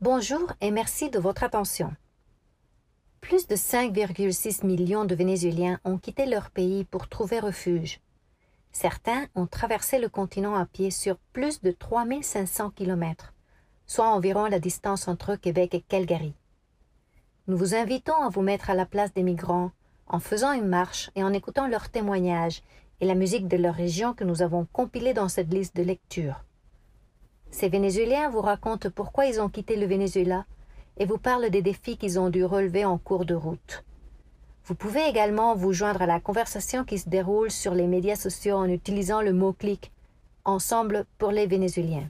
Bonjour et merci de votre attention. Plus de 5,6 millions de Vénézuéliens ont quitté leur pays pour trouver refuge. Certains ont traversé le continent à pied sur plus de 3500 kilomètres, soit environ la distance entre Québec et Calgary. Nous vous invitons à vous mettre à la place des migrants en faisant une marche et en écoutant leurs témoignages et la musique de leur région que nous avons compilée dans cette liste de lecture. Ces Vénézuéliens vous racontent pourquoi ils ont quitté le Venezuela et vous parlent des défis qu'ils ont dû relever en cours de route. Vous pouvez également vous joindre à la conversation qui se déroule sur les médias sociaux en utilisant le mot-clic Ensemble pour les Vénézuéliens.